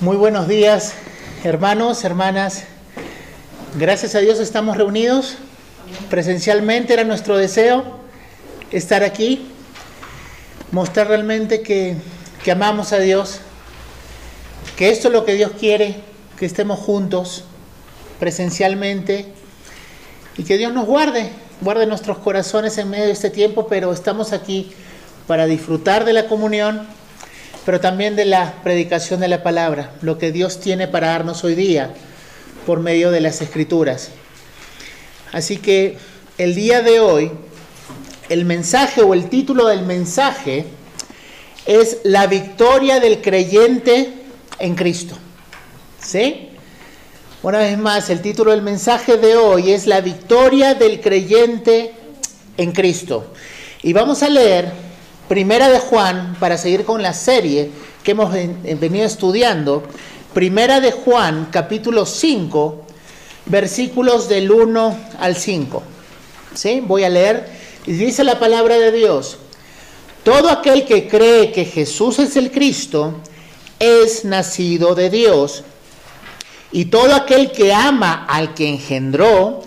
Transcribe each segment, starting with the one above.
Muy buenos días, hermanos, hermanas. Gracias a Dios estamos reunidos presencialmente. Era nuestro deseo estar aquí, mostrar realmente que, que amamos a Dios, que esto es lo que Dios quiere, que estemos juntos presencialmente y que Dios nos guarde, guarde nuestros corazones en medio de este tiempo, pero estamos aquí para disfrutar de la comunión pero también de la predicación de la palabra, lo que Dios tiene para darnos hoy día por medio de las escrituras. Así que el día de hoy, el mensaje o el título del mensaje es la victoria del creyente en Cristo. ¿Sí? Una vez más, el título del mensaje de hoy es la victoria del creyente en Cristo. Y vamos a leer Primera de Juan, para seguir con la serie que hemos venido estudiando, Primera de Juan, capítulo 5, versículos del 1 al 5. ¿Sí? Voy a leer. Dice la palabra de Dios, todo aquel que cree que Jesús es el Cristo es nacido de Dios. Y todo aquel que ama al que engendró,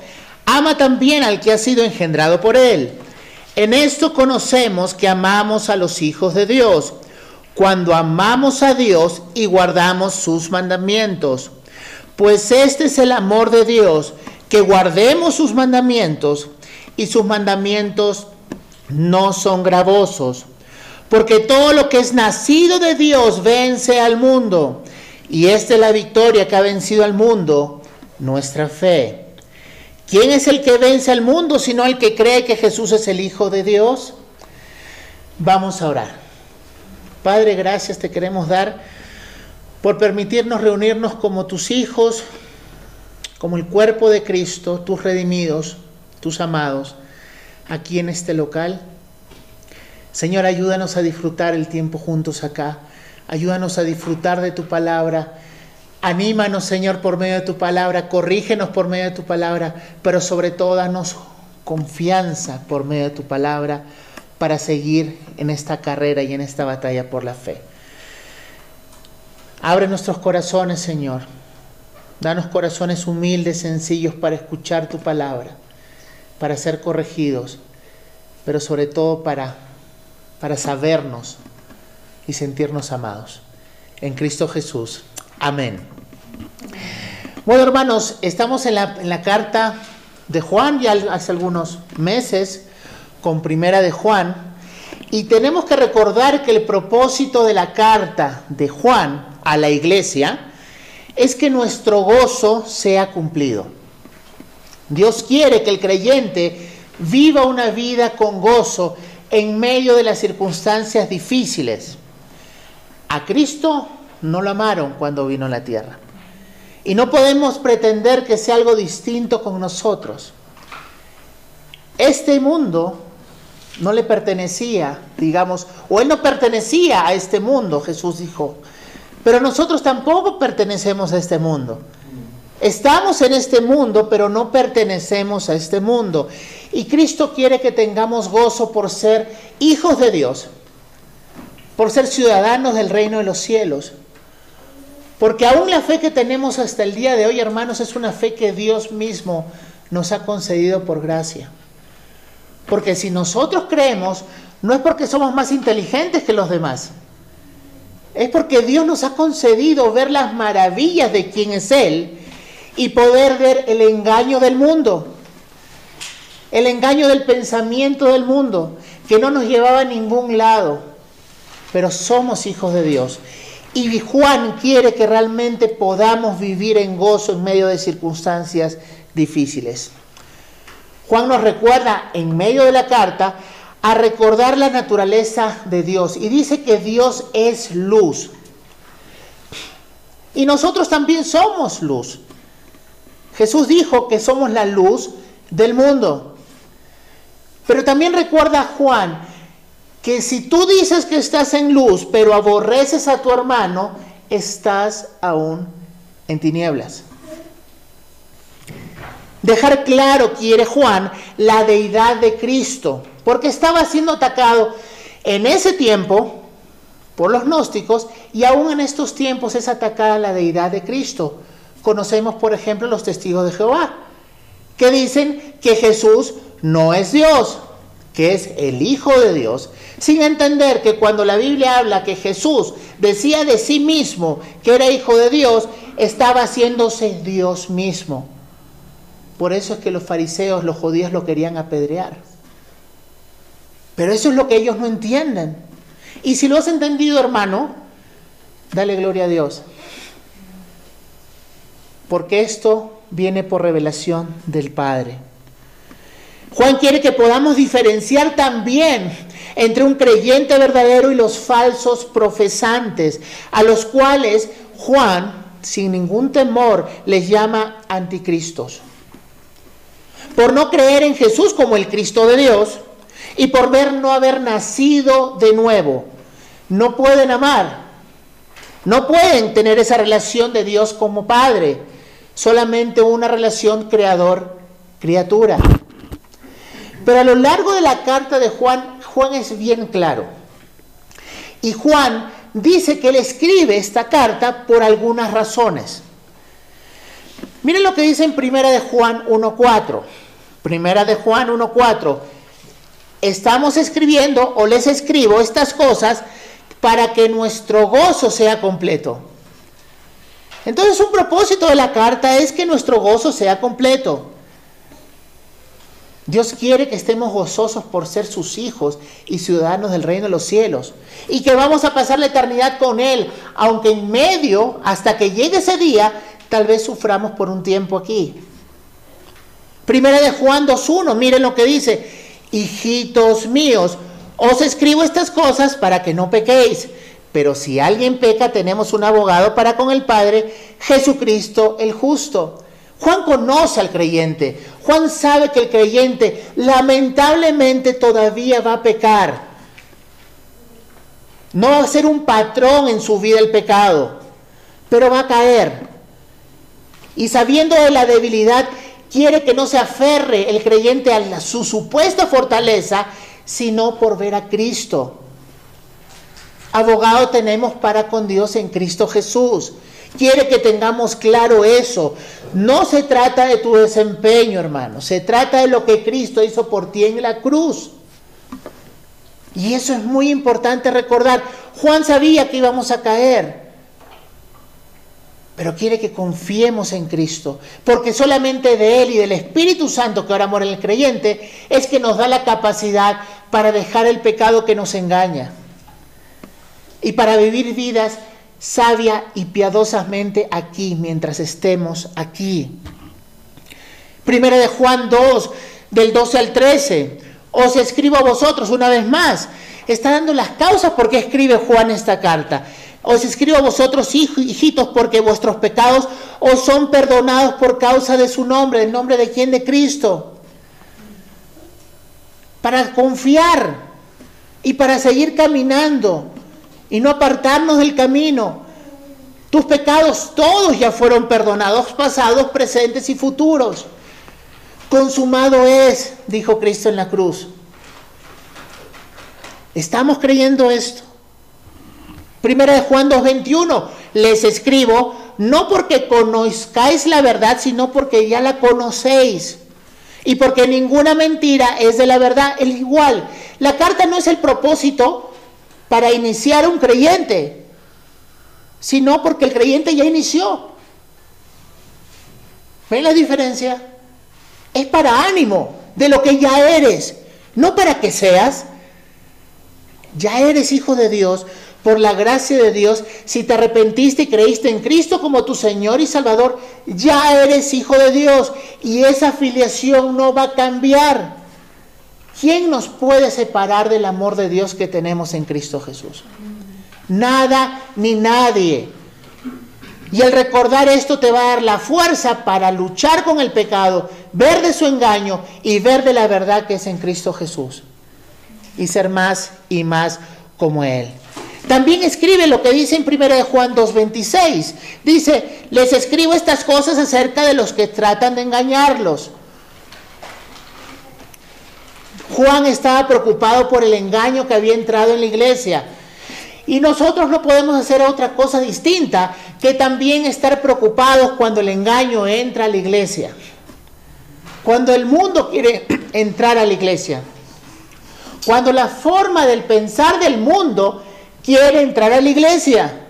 ama también al que ha sido engendrado por él. En esto conocemos que amamos a los hijos de Dios, cuando amamos a Dios y guardamos sus mandamientos. Pues este es el amor de Dios, que guardemos sus mandamientos, y sus mandamientos no son gravosos. Porque todo lo que es nacido de Dios vence al mundo, y esta es la victoria que ha vencido al mundo, nuestra fe. ¿Quién es el que vence al mundo sino el que cree que Jesús es el Hijo de Dios? Vamos a orar. Padre, gracias te queremos dar por permitirnos reunirnos como tus hijos, como el cuerpo de Cristo, tus redimidos, tus amados, aquí en este local. Señor, ayúdanos a disfrutar el tiempo juntos acá. Ayúdanos a disfrutar de tu palabra Anímanos, Señor, por medio de tu palabra, corrígenos por medio de tu palabra, pero sobre todo danos confianza por medio de tu palabra para seguir en esta carrera y en esta batalla por la fe. Abre nuestros corazones, Señor. Danos corazones humildes, sencillos para escuchar tu palabra, para ser corregidos, pero sobre todo para, para sabernos y sentirnos amados. En Cristo Jesús. Amén. Bueno, hermanos, estamos en la, carta de Juan ya hace algunos meses, con primera de Juan, y tenemos que recordar que el propósito de la carta de Juan a la iglesia es que nuestro gozo sea cumplido. Dios quiere que el creyente viva una vida con gozo en medio de las circunstancias difíciles. A Cristo no lo amaron cuando vino a la tierra. Y no podemos pretender que sea algo distinto con nosotros. Este mundo no le pertenecía, digamos, o él no pertenecía a este mundo, Jesús dijo. Pero nosotros tampoco pertenecemos a este mundo. Estamos en este mundo, pero no pertenecemos a este mundo. Y Cristo quiere que tengamos gozo por ser hijos de Dios, por ser ciudadanos del reino de los cielos. Porque aún la fe que tenemos hasta el día de hoy, hermanos, es una fe que Dios mismo nos ha concedido por gracia. Porque si nosotros creemos, no es porque somos más inteligentes que los demás. Es porque Dios nos ha concedido ver las maravillas de quién es Él y poder ver el engaño del mundo. El engaño del pensamiento del mundo, que no nos llevaba a ningún lado. Pero somos hijos de Dios. Y Juan quiere que realmente podamos vivir en gozo en medio de circunstancias difíciles. Juan nos recuerda en medio de la carta a recordar la naturaleza de Dios y dice que Dios es luz. Y nosotros también somos luz. Jesús dijo que somos la luz del mundo. Pero también recuerda a Juan que si tú dices que estás en luz, pero aborreces a tu hermano, estás aún en tinieblas. Dejar claro, quiere Juan, la deidad de Cristo, porque estaba siendo atacado en ese tiempo por los gnósticos y aún en estos tiempos es atacada la deidad de Cristo. Conocemos, por ejemplo, los testigos de Jehová, que dicen que Jesús no es Dios, que es el Hijo de Dios, sin entender que cuando la Biblia habla que Jesús decía de sí mismo que era Hijo de Dios, estaba haciéndose Dios mismo. Por eso es que los fariseos, los judíos lo querían apedrear. Pero eso es lo que ellos no entienden. Y si lo has entendido, hermano, dale gloria a Dios. Porque esto viene por revelación del Padre. Juan quiere que podamos diferenciar también entre un creyente verdadero y los falsos profesantes, a los cuales Juan, sin ningún temor, les llama anticristos. Por no creer en Jesús como el Cristo de Dios y por ver no haber nacido de nuevo, no pueden amar, no pueden tener esa relación de Dios como Padre, solamente una relación creador-criatura. Pero a lo largo de la carta de Juan, Juan es bien claro. Y Juan dice que él escribe esta carta por algunas razones. Miren lo que dice en Primera de Juan 1.4. Primera de Juan 1.4. Estamos escribiendo o les escribo estas cosas para que nuestro gozo sea completo. Entonces un propósito de la carta es que nuestro gozo sea completo. Dios quiere que estemos gozosos por ser sus hijos y ciudadanos del reino de los cielos. Y que vamos a pasar la eternidad con Él, aunque en medio, hasta que llegue ese día, tal vez suframos por un tiempo aquí. Primera de Juan 2.1, miren lo que dice, hijitos míos, os escribo estas cosas para que no pequéis. Pero si alguien peca, tenemos un abogado para con el Padre, Jesucristo el justo. Juan conoce al creyente. Juan sabe que el creyente lamentablemente todavía va a pecar. No va a ser un patrón en su vida el pecado, pero va a caer. Y sabiendo de la debilidad, quiere que no se aferre el creyente a su supuesta fortaleza, sino por ver a Cristo. Abogado tenemos para con Dios en Cristo Jesús. Quiere que tengamos claro eso. No se trata de tu desempeño, hermano. Se trata de lo que Cristo hizo por ti en la cruz. Y eso es muy importante recordar. Juan sabía que íbamos a caer. Pero quiere que confiemos en Cristo. Porque solamente de Él y del Espíritu Santo que ahora mora en el creyente es que nos da la capacidad para dejar el pecado que nos engaña. Y para vivir vidas sabia y piadosamente aquí, mientras estemos aquí. Primera de Juan 2, del 12 al 13. Os escribo a vosotros una vez más. Está dando las causas por qué escribe Juan esta carta. Os escribo a vosotros, hijitos, porque vuestros pecados os son perdonados por causa de su nombre, el nombre de quién? De Cristo. Para confiar y para seguir caminando y no apartarnos del camino. Tus pecados todos ya fueron perdonados, pasados, presentes y futuros. Consumado es, dijo Cristo en la cruz. ¿Estamos creyendo esto? Primera de Juan 2.21, les escribo, no porque conozcáis la verdad, sino porque ya la conocéis. Y porque ninguna mentira es de la verdad, el igual. La carta no es el propósito para iniciar un creyente, sino porque el creyente ya inició. ¿Ven la diferencia? Es para ánimo de lo que ya eres, no para que seas. Ya eres hijo de Dios por la gracia de Dios. Si te arrepentiste y creíste en Cristo como tu Señor y Salvador, ya eres hijo de Dios y esa filiación no va a cambiar. ¿Quién nos puede separar del amor de Dios que tenemos en Cristo Jesús? Nada ni nadie. Y el recordar esto te va a dar la fuerza para luchar con el pecado, ver de su engaño y ver de la verdad que es en Cristo Jesús. Y ser más y más como Él. También escribe lo que dice en 1 de Juan 2.26. Dice, les escribo estas cosas acerca de los que tratan de engañarlos Juan estaba preocupado por el engaño que había entrado en la iglesia. Y nosotros no podemos hacer otra cosa distinta que también estar preocupados cuando el engaño entra a la iglesia. Cuando el mundo quiere entrar a la iglesia. Cuando la forma del pensar del mundo quiere entrar a la iglesia.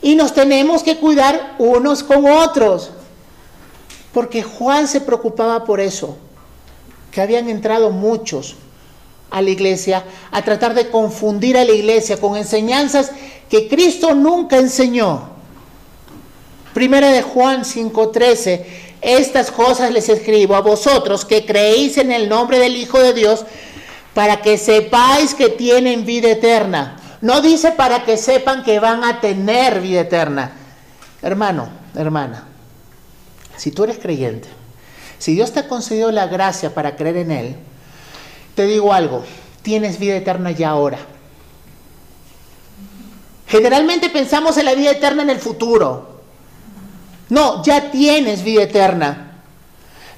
Y nos tenemos que cuidar unos con otros. Porque Juan se preocupaba por eso. Que habían entrado muchos a la iglesia a tratar de confundir a la iglesia con enseñanzas que Cristo nunca enseñó. Primera de Juan 5:13, estas cosas les escribo a vosotros que creéis en el nombre del Hijo de Dios para que sepáis que tienen vida eterna. No dice para que sepan que van a tener vida eterna. Hermano, hermana, si tú eres creyente, si Dios te ha concedido la gracia para creer en Él, te digo algo, tienes vida eterna ya ahora. Generalmente pensamos en la vida eterna en el futuro. No, ya tienes vida eterna.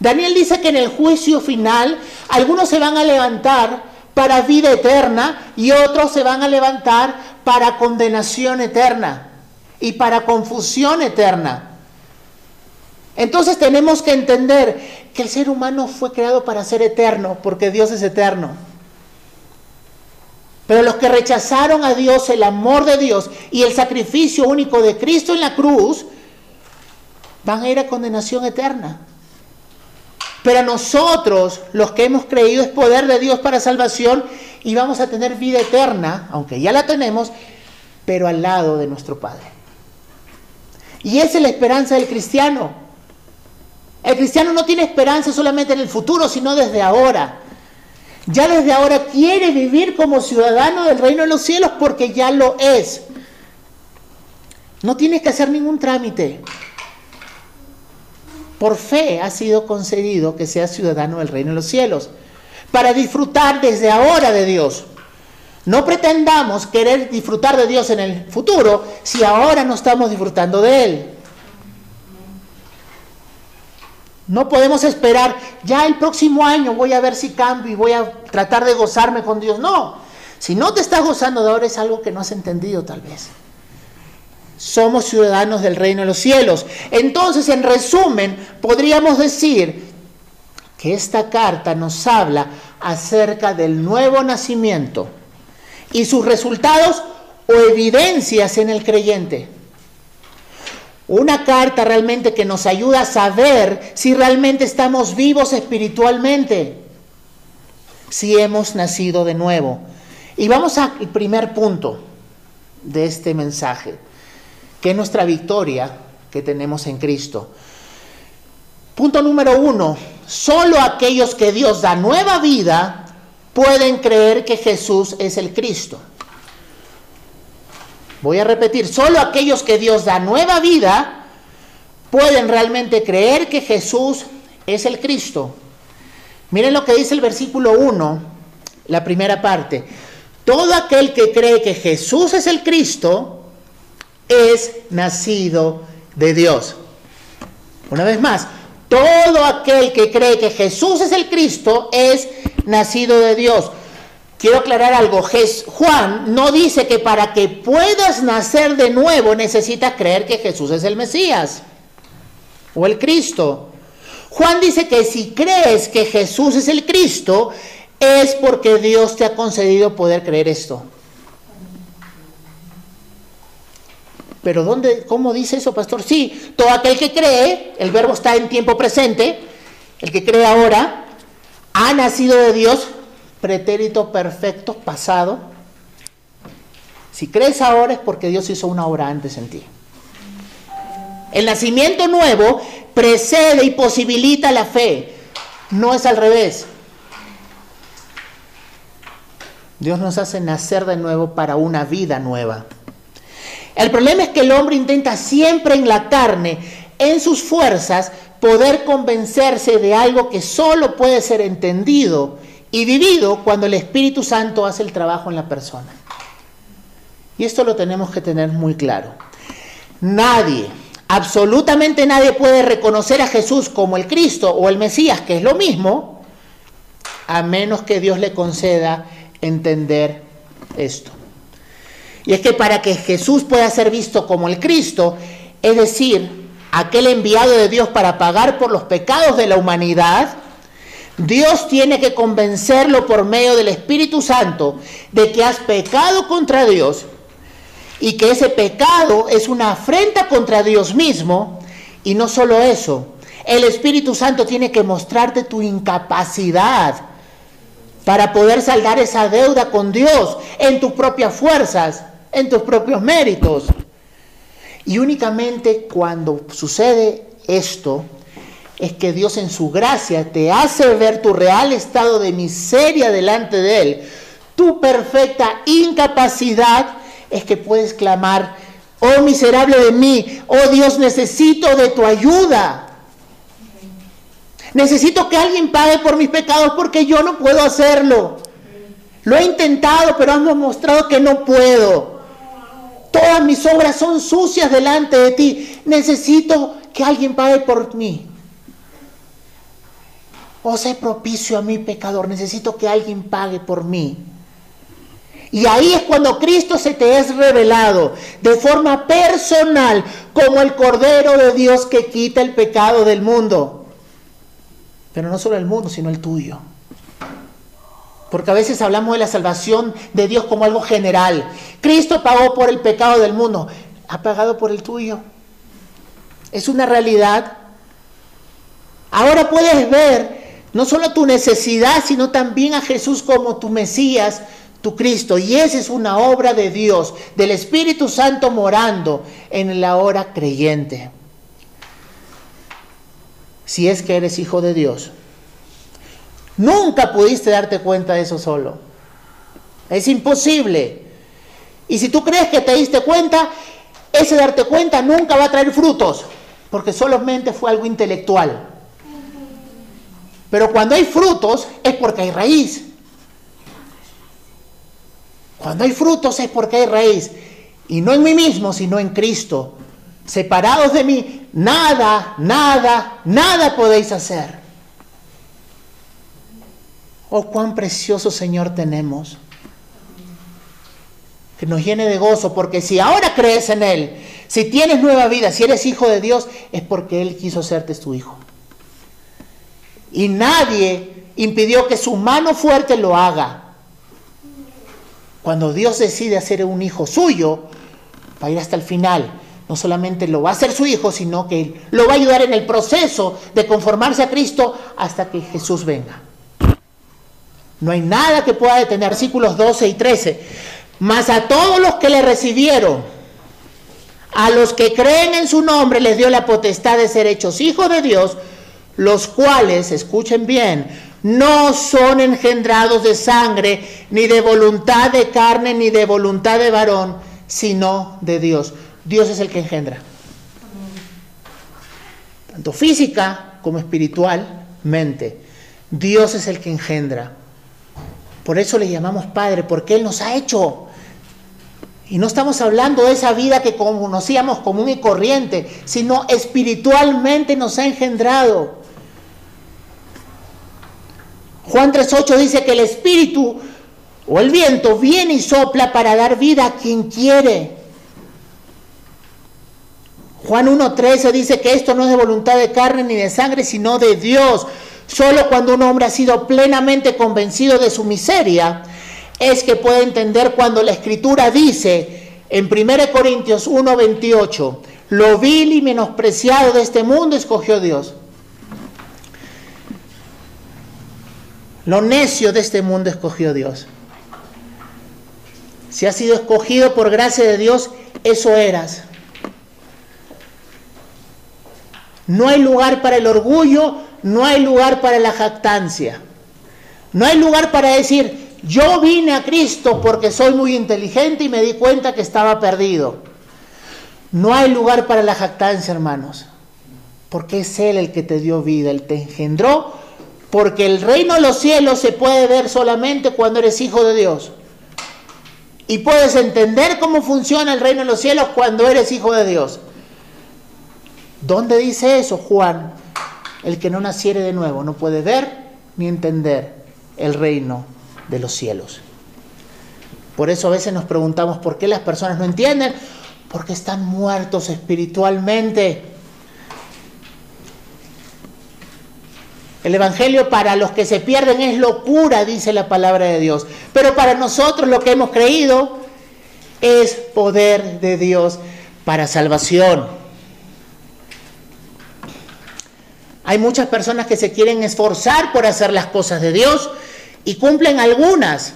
Daniel dice que en el juicio final algunos se van a levantar para vida eterna y otros se van a levantar para condenación eterna y para confusión eterna. Entonces tenemos que entender que el ser humano fue creado para ser eterno, porque Dios es eterno. Pero los que rechazaron a Dios, el amor de Dios y el sacrificio único de Cristo en la cruz, van a ir a condenación eterna. Pero nosotros, los que hemos creído, es poder de Dios para salvación y vamos a tener vida eterna, aunque ya la tenemos, pero al lado de nuestro Padre. Y esa es la esperanza del cristiano. El cristiano no tiene esperanza solamente en el futuro, sino desde ahora. Ya desde ahora quiere vivir como ciudadano del reino de los cielos porque ya lo es. No tienes que hacer ningún trámite. Por fe ha sido concedido que seas ciudadano del reino de los cielos, para disfrutar desde ahora de Dios. No pretendamos querer disfrutar de Dios en el futuro si ahora no estamos disfrutando de Él. No podemos esperar, ya el próximo año voy a ver si cambio y voy a tratar de gozarme con Dios. No, si no te estás gozando de ahora es algo que no has entendido tal vez. Somos ciudadanos del reino de los cielos. Entonces, en resumen, podríamos decir que esta carta nos habla acerca del nuevo nacimiento y sus resultados o evidencias en el creyente. Una carta realmente que nos ayuda a saber si realmente estamos vivos espiritualmente, si hemos nacido de nuevo. Y vamos al primer punto de este mensaje, que es nuestra victoria que tenemos en Cristo. Punto número uno, solo aquellos que Dios da nueva vida pueden creer que Jesús es el Cristo. Voy a repetir, solo aquellos que Dios da nueva vida pueden realmente creer que Jesús es el Cristo. Miren lo que dice el versículo 1, la primera parte. Todo aquel que cree que Jesús es el Cristo es nacido de Dios. Una vez más, todo aquel que cree que Jesús es el Cristo es nacido de Dios. Quiero aclarar algo. Juan no dice que para que puedas nacer de nuevo necesitas creer que Jesús es el Mesías o el Cristo. Juan dice que si crees que Jesús es el Cristo, es porque Dios te ha concedido poder creer esto. Pero ¿dónde, ¿cómo dice eso, pastor? Sí, todo aquel que cree, el verbo está en tiempo presente, el que cree ahora, ha nacido de Dios, pretérito perfecto, pasado. Si crees ahora es porque Dios hizo una obra antes en ti. El nacimiento nuevo precede y posibilita la fe. No es al revés. Dios nos hace nacer de nuevo para una vida nueva. El problema es que el hombre intenta siempre en la carne, en sus fuerzas, poder convencerse de algo que solo puede ser entendido y vivido cuando el Espíritu Santo hace el trabajo en la persona. Y esto lo tenemos que tener muy claro. Nadie, absolutamente nadie puede reconocer a Jesús como el Cristo o el Mesías, que es lo mismo, a menos que Dios le conceda entender esto. Y es que para que Jesús pueda ser visto como el Cristo, es decir, aquel enviado de Dios para pagar por los pecados de la humanidad, Dios tiene que convencerlo por medio del Espíritu Santo de que has pecado contra Dios y que ese pecado es una afrenta contra Dios mismo. Y no solo eso, el Espíritu Santo tiene que mostrarte tu incapacidad para poder saldar esa deuda con Dios en tus propias fuerzas, en tus propios méritos. Y únicamente cuando sucede esto, es que Dios en su gracia te hace ver tu real estado de miseria delante de Él, tu perfecta incapacidad, es que puedes clamar, oh miserable de mí, oh Dios, necesito de tu ayuda. Necesito que alguien pague por mis pecados porque yo no puedo hacerlo. Lo he intentado, pero han mostrado que no puedo. Todas mis obras son sucias delante de ti. Necesito que alguien pague por mí. Oh, sé propicio a mi pecador. Necesito que alguien pague por mí. Y ahí es cuando Cristo se te es revelado de forma personal como el Cordero de Dios que quita el pecado del mundo. Pero no solo el mundo, sino el tuyo. Porque a veces hablamos de la salvación de Dios como algo general. Cristo pagó por el pecado del mundo. Ha pagado por el tuyo. Es una realidad. Ahora puedes ver no solo tu necesidad, sino también a Jesús como tu Mesías, tu Cristo. Y esa es una obra de Dios, del Espíritu Santo morando en la hora creyente si es que eres hijo de Dios. Nunca pudiste darte cuenta de eso solo. Es imposible. Y si tú crees que te diste cuenta, ese darte cuenta nunca va a traer frutos, porque solamente fue algo intelectual. Pero cuando hay frutos es porque hay raíz. Cuando hay frutos es porque hay raíz. Y no en mí mismo, sino en Cristo. Separados de mí, nada, nada, nada podéis hacer. Oh, cuán precioso Señor tenemos. Que nos llene de gozo, porque si ahora crees en Él, si tienes nueva vida, si eres hijo de Dios, es porque Él quiso hacerte tu hijo. Y nadie impidió que su mano fuerte lo haga. Cuando Dios decide hacer un hijo suyo, va a ir hasta el final no solamente lo va a hacer su hijo, sino que lo va a ayudar en el proceso de conformarse a Cristo hasta que Jesús venga. No hay nada que pueda detener, versículos 12 y 13. Mas a todos los que le recibieron, a los que creen en su nombre, les dio la potestad de ser hechos hijos de Dios, los cuales, escuchen bien, no son engendrados de sangre, ni de voluntad de carne, ni de voluntad de varón, sino de Dios. Dios es el que engendra. Tanto física como espiritualmente. Dios es el que engendra. Por eso le llamamos Padre, porque Él nos ha hecho. Y no estamos hablando de esa vida que conocíamos común y corriente, sino espiritualmente nos ha engendrado. Juan 3.8 dice que el Espíritu o el viento viene y sopla para dar vida a quien quiere. Juan 1.13 dice que esto no es de voluntad de carne ni de sangre, sino de Dios. Solo cuando un hombre ha sido plenamente convencido de su miseria, es que puede entender cuando la escritura dice en 1 Corintios 1.28, lo vil y menospreciado de este mundo escogió Dios. Lo necio de este mundo escogió Dios. Si has sido escogido por gracia de Dios, eso eras. No hay lugar para el orgullo, no hay lugar para la jactancia. No hay lugar para decir, yo vine a Cristo porque soy muy inteligente y me di cuenta que estaba perdido. No hay lugar para la jactancia, hermanos, porque es Él el que te dio vida, Él te engendró, porque el reino de los cielos se puede ver solamente cuando eres hijo de Dios. Y puedes entender cómo funciona el reino de los cielos cuando eres hijo de Dios. ¿Dónde dice eso Juan? El que no naciere de nuevo no puede ver ni entender el reino de los cielos. Por eso a veces nos preguntamos por qué las personas no entienden, porque están muertos espiritualmente. El Evangelio para los que se pierden es locura, dice la palabra de Dios. Pero para nosotros lo que hemos creído es poder de Dios para salvación. Hay muchas personas que se quieren esforzar por hacer las cosas de Dios y cumplen algunas.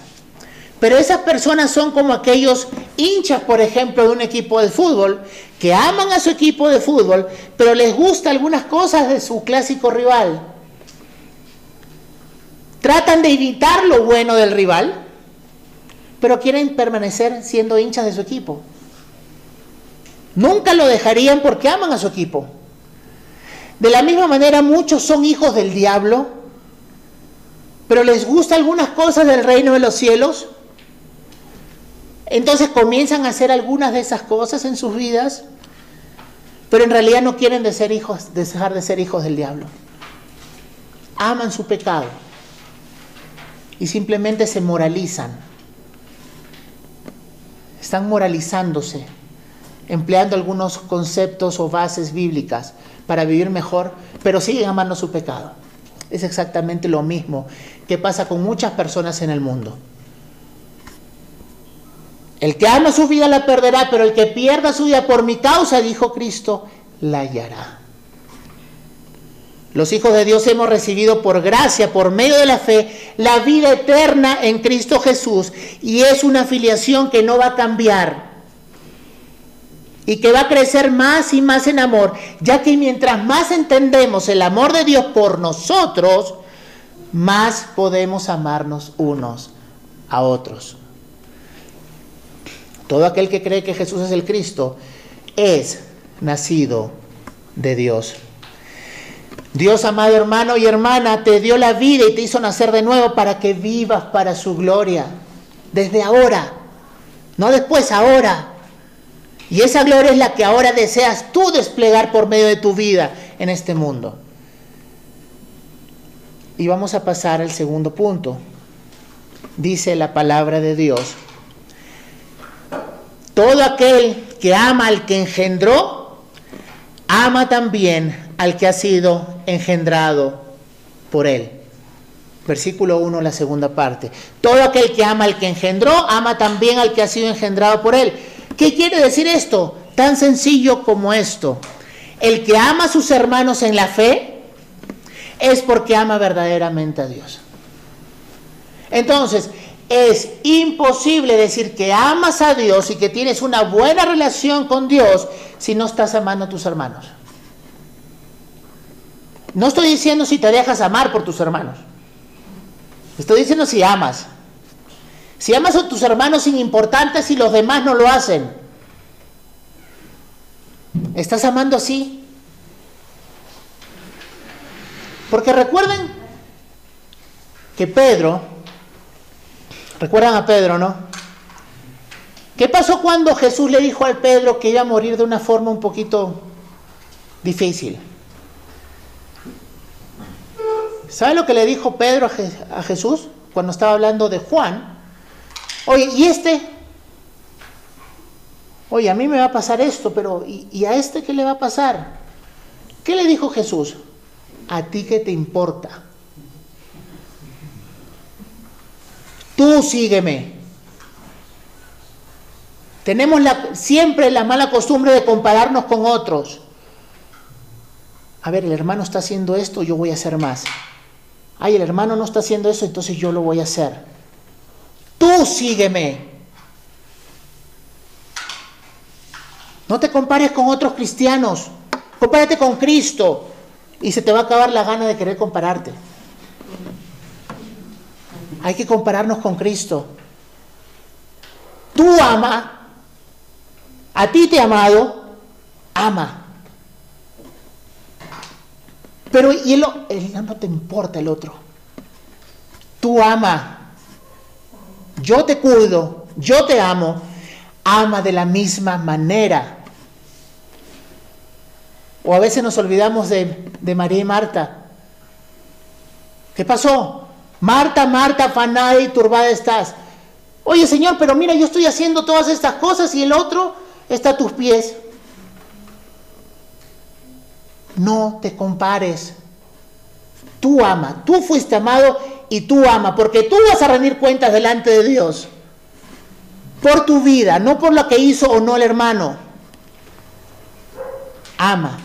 Pero esas personas son como aquellos hinchas, por ejemplo, de un equipo de fútbol, que aman a su equipo de fútbol, pero les gusta algunas cosas de su clásico rival. Tratan de evitar lo bueno del rival, pero quieren permanecer siendo hinchas de su equipo. Nunca lo dejarían porque aman a su equipo. De la misma manera, muchos son hijos del diablo, pero les gusta algunas cosas del reino de los cielos. Entonces comienzan a hacer algunas de esas cosas en sus vidas, pero en realidad no quieren dejar de ser hijos del diablo. Aman su pecado y simplemente se moralizan. Están moralizándose, empleando algunos conceptos o bases bíblicas para vivir mejor, pero siguen amando su pecado. Es exactamente lo mismo que pasa con muchas personas en el mundo. El que ama su vida la perderá, pero el que pierda su vida por mi causa, dijo Cristo, la hallará. Los hijos de Dios hemos recibido por gracia, por medio de la fe, la vida eterna en Cristo Jesús. Y es una afiliación que no va a cambiar y que va a crecer más y más en amor, ya que mientras más entendemos el amor de Dios por nosotros, más podemos amarnos unos a otros. Todo aquel que cree que Jesús es el Cristo es nacido de Dios. Dios, amado hermano y hermana, te dio la vida y te hizo nacer de nuevo para que vivas para su gloria. Desde ahora, no después, ahora. Y esa gloria es la que ahora deseas tú desplegar por medio de tu vida en este mundo. Y vamos a pasar al segundo punto. Dice la palabra de Dios. Todo aquel que ama al que engendró, ama también al que ha sido engendrado por él. Versículo 1, la segunda parte. Todo aquel que ama al que engendró, ama también al que ha sido engendrado por él. ¿Qué quiere decir esto? Tan sencillo como esto. El que ama a sus hermanos en la fe es porque ama verdaderamente a Dios. Entonces, es imposible decir que amas a Dios y que tienes una buena relación con Dios si no estás amando a tus hermanos. No estoy diciendo si te dejas amar por tus hermanos. Estoy diciendo si amas. Si amas a tus hermanos sin importantes y los demás no lo hacen, ¿estás amando así? Porque recuerden que Pedro, recuerdan a Pedro, ¿no? ¿Qué pasó cuando Jesús le dijo al Pedro que iba a morir de una forma un poquito difícil? ¿Sabe lo que le dijo Pedro a, Jesús cuando estaba hablando de Juan? Oye, ¿y este? Oye, a mí me va a pasar esto, pero ¿y, a este qué le va a pasar? ¿Qué le dijo Jesús? ¿A ti qué te importa? Tú sígueme. Tenemos siempre la mala costumbre de compararnos con otros. A ver, el hermano está haciendo esto, yo voy a hacer más. Ay, el hermano no está haciendo eso, entonces yo lo voy a hacer. Tú sígueme. No te compares con otros cristianos. Compárate con Cristo. Y se te va a acabar la gana de querer compararte. Hay que compararnos con Cristo. Tú ama. A ti te he amado. Ama. Pero y él no te importa el otro. Tú ama yo te cuido, yo te amo, ama de la misma manera. O a veces nos olvidamos de, María y Marta. ¿Qué pasó? Marta, Marta, afanada y turbada estás. Oye Señor, pero mira, yo estoy haciendo todas estas cosas y el otro está a tus pies. No te compares. Tú ama, tú fuiste amado y tú ama, porque tú vas a rendir cuentas delante de Dios. Por tu vida, no por lo que hizo o no el hermano. Ama,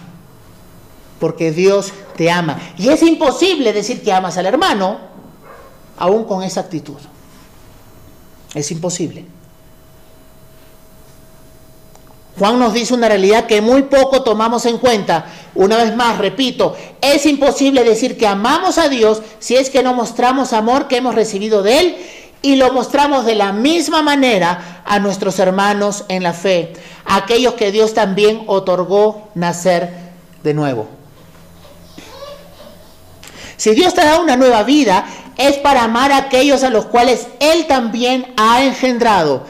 porque Dios te ama. Y es imposible decir que amas al hermano aún con esa actitud. Es imposible. Juan nos dice una realidad que muy poco tomamos en cuenta. Una vez más, repito, es imposible decir que amamos a Dios si es que no mostramos amor que hemos recibido de Él y lo mostramos de la misma manera a nuestros hermanos en la fe, aquellos que Dios también otorgó nacer de nuevo. Si Dios te da una nueva vida, es para amar a aquellos a los cuales Él también ha engendrado,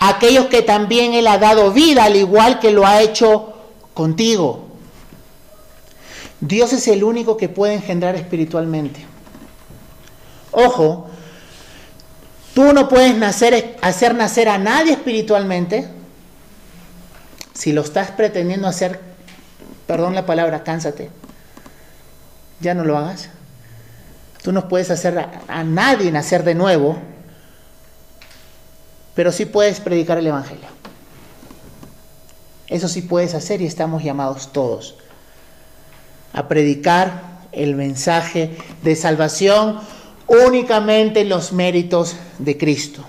aquellos que también Él ha dado vida, al igual que lo ha hecho contigo. Dios es el único que puede engendrar espiritualmente. Ojo, tú no puedes hacer nacer a nadie espiritualmente si lo estás pretendiendo hacer, perdón la palabra, cánsate. Ya no lo hagas. Tú no puedes hacer a, nadie nacer de nuevo, pero sí puedes predicar el Evangelio. Eso sí puedes hacer y estamos llamados todos a predicar el mensaje de salvación únicamente en los méritos de Cristo.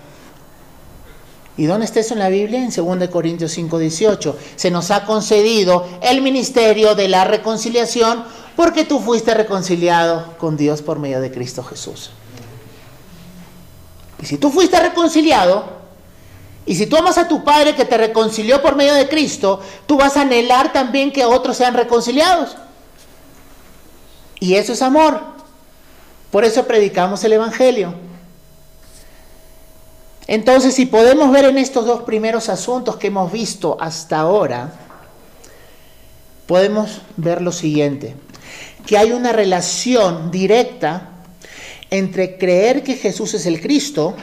¿Y dónde está eso en la Biblia? En 2 Corintios 5, 18. Se nos ha concedido el ministerio de la reconciliación porque tú fuiste reconciliado con Dios por medio de Cristo Jesús. Y si tú fuiste reconciliado, y si tú amas a tu Padre que te reconcilió por medio de Cristo, tú vas a anhelar también que otros sean reconciliados. Y eso es amor. Por eso predicamos el Evangelio. Entonces, si podemos ver en estos dos primeros asuntos que hemos visto hasta ahora, podemos ver lo siguiente que hay una relación directa entre creer que Jesús es el Cristo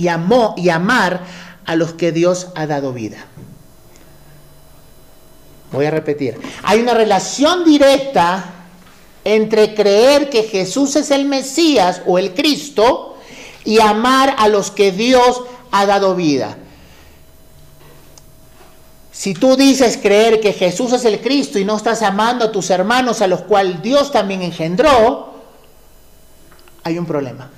y, amó, y amar a los que Dios ha dado vida. Voy a repetir. Hay una relación directa entre creer que Jesús es el Mesías o el Cristo y amar a los que Dios ha dado vida. Si tú dices creer que Jesús es el Cristo y no estás amando a tus hermanos a los cuales Dios también engendró, hay un problema.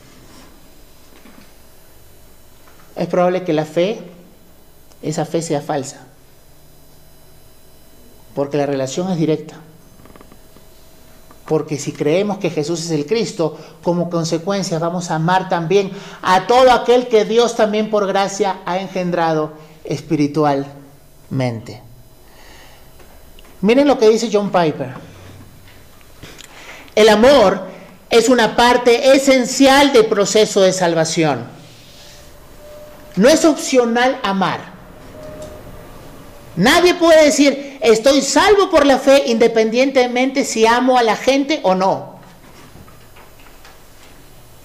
Es probable que la fe, esa fe sea falsa, porque la relación es directa. Porque si creemos que Jesús es el Cristo, como consecuencia vamos a amar también a todo aquel que Dios también por gracia ha engendrado espiritual mente. Miren lo que dice John Piper. El amor es una parte esencial del proceso de salvación. No es opcional amar. Nadie puede decir, estoy salvo por la fe independientemente si amo a la gente o no.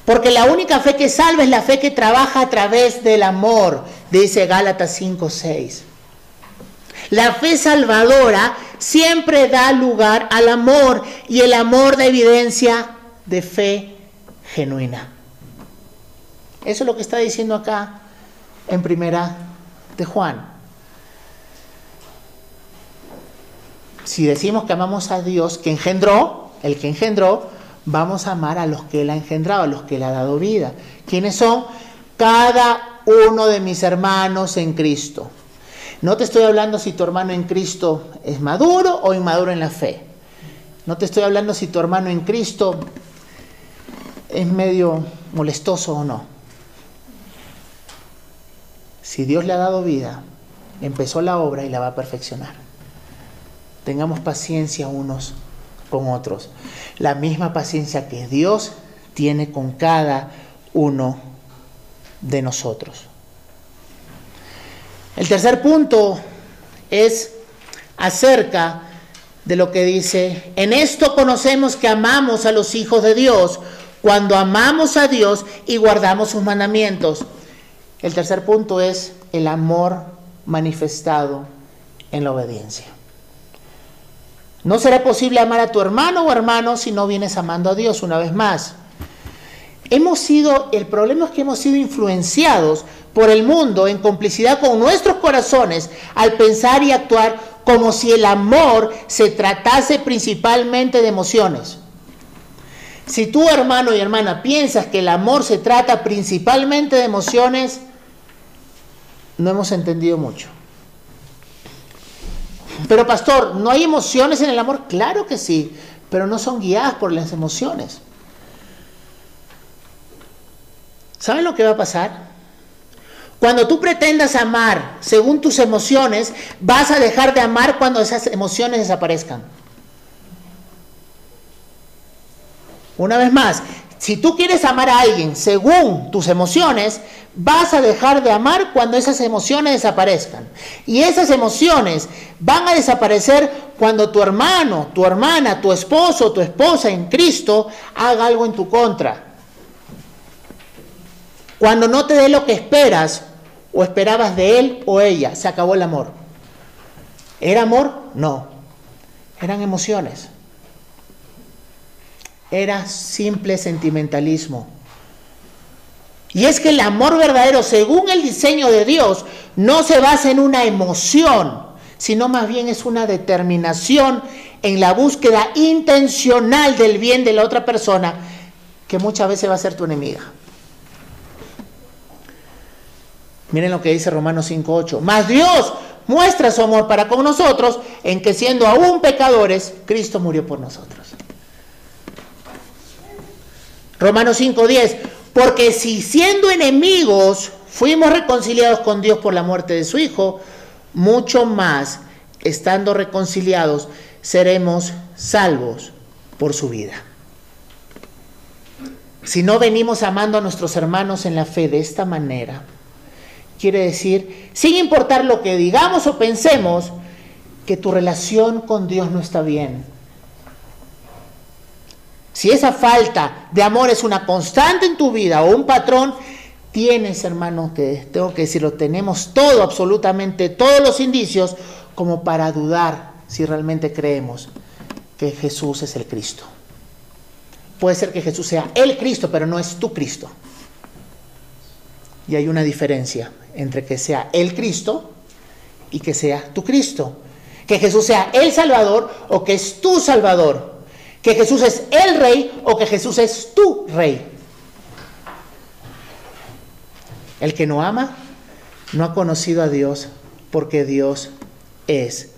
Porque la única fe que salva es la fe que trabaja a través del amor, dice Gálatas 5:6. La fe salvadora siempre da lugar al amor y el amor da evidencia de fe genuina. Eso es lo que está diciendo acá en primera de Juan. Si decimos que amamos a Dios que engendró, el que engendró, vamos a amar a los que Él ha engendrado, a los que Él ha dado vida. ¿Quiénes son? Cada uno de mis hermanos en Cristo. No te estoy hablando si tu hermano en Cristo es maduro o inmaduro en la fe. No te estoy hablando si tu hermano en Cristo es medio molestoso o no. Si Dios le ha dado vida, empezó la obra y la va a perfeccionar. Tengamos paciencia unos con otros. La misma paciencia que Dios tiene con cada uno de nosotros. El tercer punto es acerca de lo que dice, en esto conocemos que amamos a los hijos de Dios, cuando amamos a Dios y guardamos sus mandamientos. El tercer punto es el amor manifestado en la obediencia. No será posible amar a tu hermano o hermano si no vienes amando a Dios una vez más. Hemos sido, el problema es que hemos sido influenciados por el mundo en complicidad con nuestros corazones al pensar y actuar como si el amor se tratase principalmente de emociones. Si tú, hermano y hermana, piensas que el amor se trata principalmente de emociones, no hemos entendido mucho. Pero pastor, ¿no hay emociones en el amor? Claro que sí, pero no son guiadas por las emociones. ¿Saben lo que va a pasar? Cuando tú pretendas amar según tus emociones, vas a dejar de amar cuando esas emociones desaparezcan. Una vez más, si tú quieres amar a alguien según tus emociones, vas a dejar de amar cuando esas emociones desaparezcan. Y esas emociones van a desaparecer cuando tu hermano, tu hermana, tu esposo, tu esposa en Cristo haga algo en tu contra. Cuando no te dé lo que esperas o esperabas de él o ella, se acabó el amor. ¿Era amor? No. Eran emociones. Era simple sentimentalismo. Y es que el amor verdadero, según el diseño de Dios, no se basa en una emoción, sino más bien es una determinación en la búsqueda intencional del bien de la otra persona, que muchas veces va a ser tu enemiga. Miren lo que dice Romanos 5.8. Mas Dios muestra su amor para con nosotros en que siendo aún pecadores, Cristo murió por nosotros. Romanos 5.10. Porque si siendo enemigos fuimos reconciliados con Dios por la muerte de su Hijo, mucho más, estando reconciliados, seremos salvos por su vida. Si no venimos amando a nuestros hermanos en la fe de esta manera, quiere decir, sin importar lo que digamos o pensemos, que tu relación con Dios no está bien. Si esa falta de amor es una constante en tu vida o un patrón, tienes, hermano, que tengo que decirlo, tenemos todo, absolutamente todos los indicios como para dudar si realmente creemos que Jesús es el Cristo. Puede ser que Jesús sea el Cristo, pero no es tu Cristo. Y hay una diferencia entre que sea el Cristo y que sea tu Cristo. Que Jesús sea el Salvador o que es tu Salvador. Que Jesús es el Rey o que Jesús es tu Rey. El que no ama no ha conocido a Dios porque Dios es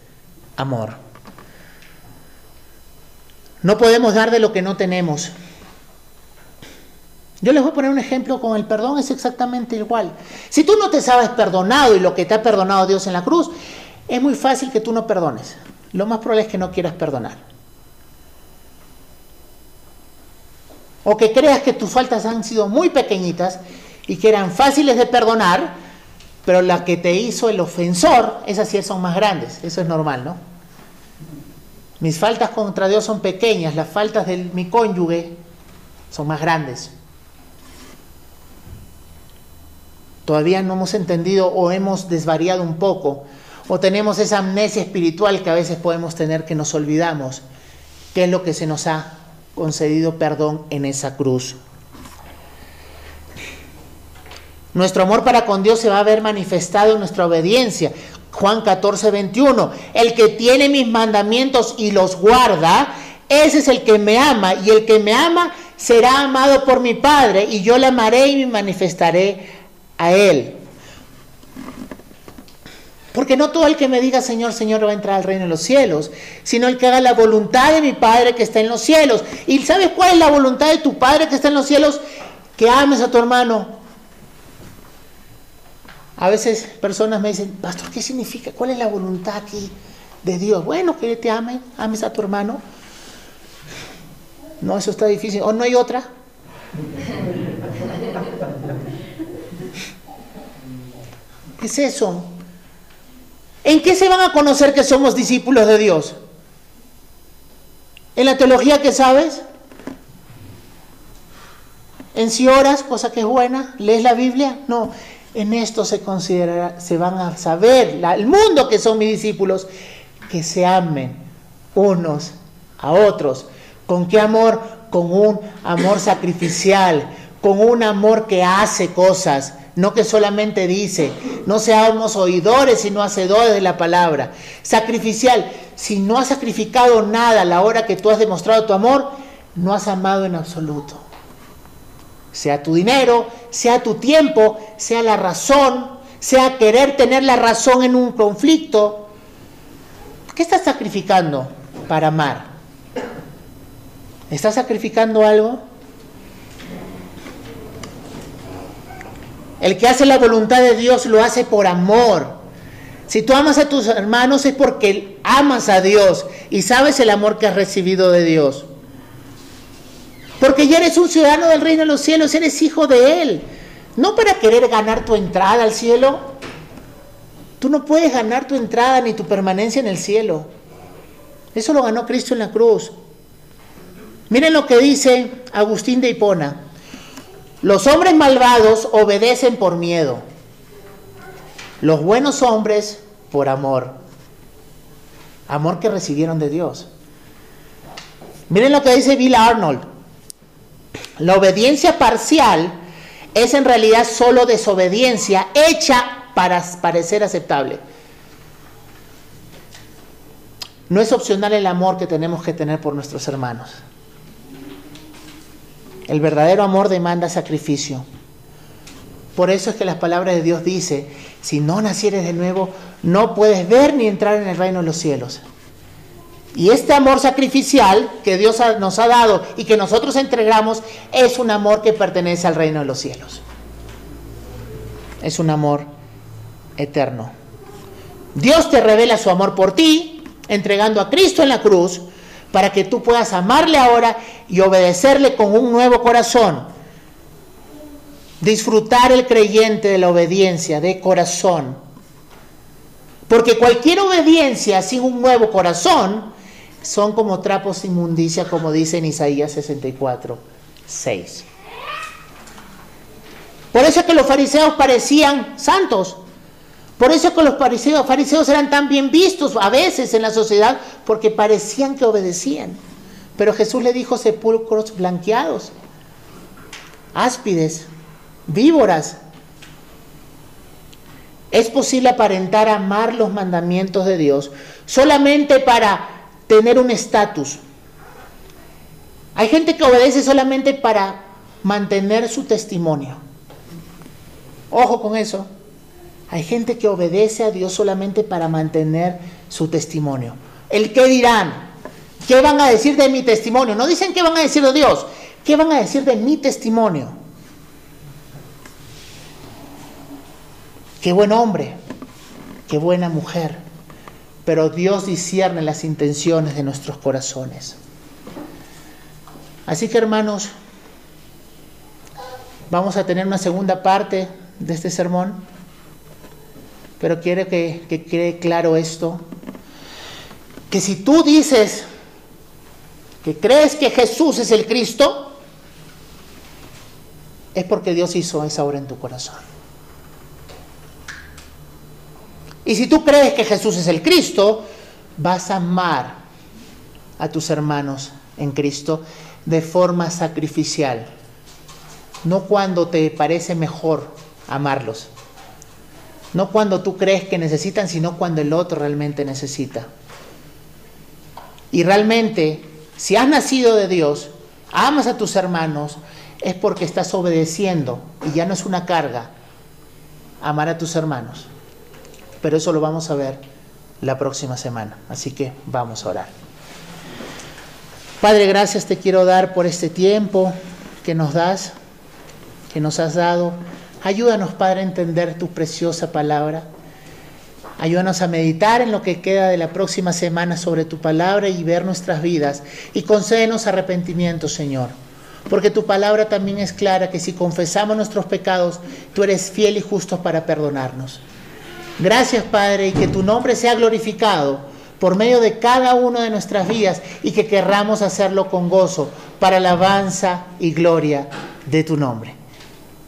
amor. No podemos dar de lo que no tenemos. Yo les voy a poner un ejemplo con el perdón, es exactamente igual. Si tú no te sabes perdonado y lo que te ha perdonado Dios en la cruz, es muy fácil que tú no perdones. Lo más probable es que no quieras perdonar. O que creas que tus faltas han sido muy pequeñitas y que eran fáciles de perdonar, pero la que te hizo el ofensor, esas sí son más grandes. Eso es normal, ¿no? Mis faltas contra Dios son pequeñas, las faltas de mi cónyuge son más grandes. Todavía no hemos entendido o hemos desvariado un poco, o tenemos esa amnesia espiritual que a veces podemos tener que nos olvidamos, qué es lo que se nos ha concedido perdón en esa cruz. Nuestro amor para con Dios se va a ver manifestado en nuestra obediencia. Juan 14, 21. El que tiene mis mandamientos y los guarda, ese es el que me ama. Y el que me ama será amado por mi Padre. Y yo le amaré y me manifestaré a Él. Porque no todo el que me diga Señor, Señor va a entrar al reino de los cielos, sino el que haga la voluntad de mi Padre que está en los cielos. ¿Y sabes cuál es la voluntad de tu Padre que está en los cielos? Que ames a tu hermano. A veces personas me dicen, Pastor, ¿qué significa? ¿Cuál es la voluntad aquí de Dios? Bueno, que te ame, ames a tu hermano. No, eso está difícil. ¿O no hay otra? ¿Qué es eso? ¿En qué se van a conocer que somos discípulos de Dios? ¿En la teología que sabes? ¿En si oras, cosa que es buena? ¿Lees la Biblia? No. En esto se considerará, se van a saber, el mundo que son mis discípulos, que se amen unos a otros. ¿Con qué amor? Con un amor sacrificial, con un amor que hace cosas, no que solamente dice, no seamos oidores sino hacedores de la palabra. Sacrificial, si no has sacrificado nada a la hora que tú has demostrado tu amor, no has amado en absoluto. Sea tu dinero, sea tu tiempo, sea la razón, sea querer tener la razón en un conflicto. ¿Qué estás sacrificando para amar? ¿Estás sacrificando algo? El que hace la voluntad de Dios lo hace por amor. Si tú amas a tus hermanos es porque amas a Dios y sabes el amor que has recibido de Dios. Porque ya eres un ciudadano del reino de los cielos, eres hijo de Él. No para querer ganar tu entrada al cielo. Tú no puedes ganar tu entrada ni tu permanencia en el cielo. Eso lo ganó Cristo en la cruz. Miren lo que dice Agustín de Hipona. Los hombres malvados obedecen por miedo. Los buenos hombres por amor. Amor que recibieron de Dios. Miren lo que dice Bill Arnold. La obediencia parcial es en realidad solo desobediencia hecha para parecer aceptable. No es opcional el amor que tenemos que tener por nuestros hermanos. El verdadero amor demanda sacrificio. Por eso es que las palabras de Dios dice, si no nacieres de nuevo, no puedes ver ni entrar en el reino de los cielos. Y este amor sacrificial que Dios nos ha dado y que nosotros entregamos es un amor que pertenece al reino de los cielos. Es un amor eterno. Dios te revela su amor por ti, entregando a Cristo en la cruz, para que tú puedas amarle ahora y obedecerle con un nuevo corazón. Disfrutar el creyente de la obediencia de corazón. Porque cualquier obediencia sin un nuevo corazón son como trapos inmundicia, como dice en Isaías 64, 6. Por eso es que los fariseos parecían santos, por eso que los fariseos, fariseos eran tan bien vistos a veces en la sociedad, porque parecían que obedecían. Pero Jesús le dijo sepulcros blanqueados, áspides, víboras. Es posible aparentar amar los mandamientos de Dios solamente para tener un estatus. Hay gente que obedece solamente para mantener su testimonio. Ojo con eso. Hay gente que obedece a Dios solamente para mantener su testimonio. El qué dirán, qué van a decir de mi testimonio. No dicen qué van a decir de Dios, qué van a decir de mi testimonio. Qué buen hombre, qué buena mujer. Pero Dios discierne las intenciones de nuestros corazones. Así que hermanos, vamos a tener una segunda parte de este sermón. Pero quiero que, quede claro esto, que si tú dices que crees que Jesús es el Cristo, es porque Dios hizo esa obra en tu corazón. Y si tú crees que Jesús es el Cristo, vas a amar a tus hermanos en Cristo de forma sacrificial, no cuando te parece mejor amarlos, no cuando tú crees que necesitan, sino cuando el otro realmente necesita. Y realmente, si has nacido de Dios, amas a tus hermanos, es porque estás obedeciendo y ya no es una carga amar a tus hermanos. Pero eso lo vamos a ver la próxima semana. Así que vamos a orar. Padre, gracias te quiero dar por este tiempo que nos das, que nos has dado. Ayúdanos, Padre, a entender tu preciosa palabra. Ayúdanos a meditar en lo que queda de la próxima semana sobre tu palabra y ver nuestras vidas. Y concédenos arrepentimiento, Señor. Porque tu palabra también es clara que si confesamos nuestros pecados, tú eres fiel y justo para perdonarnos. Gracias, Padre, y que tu nombre sea glorificado por medio de cada una de nuestras vidas y que querramos hacerlo con gozo para alabanza y gloria de tu nombre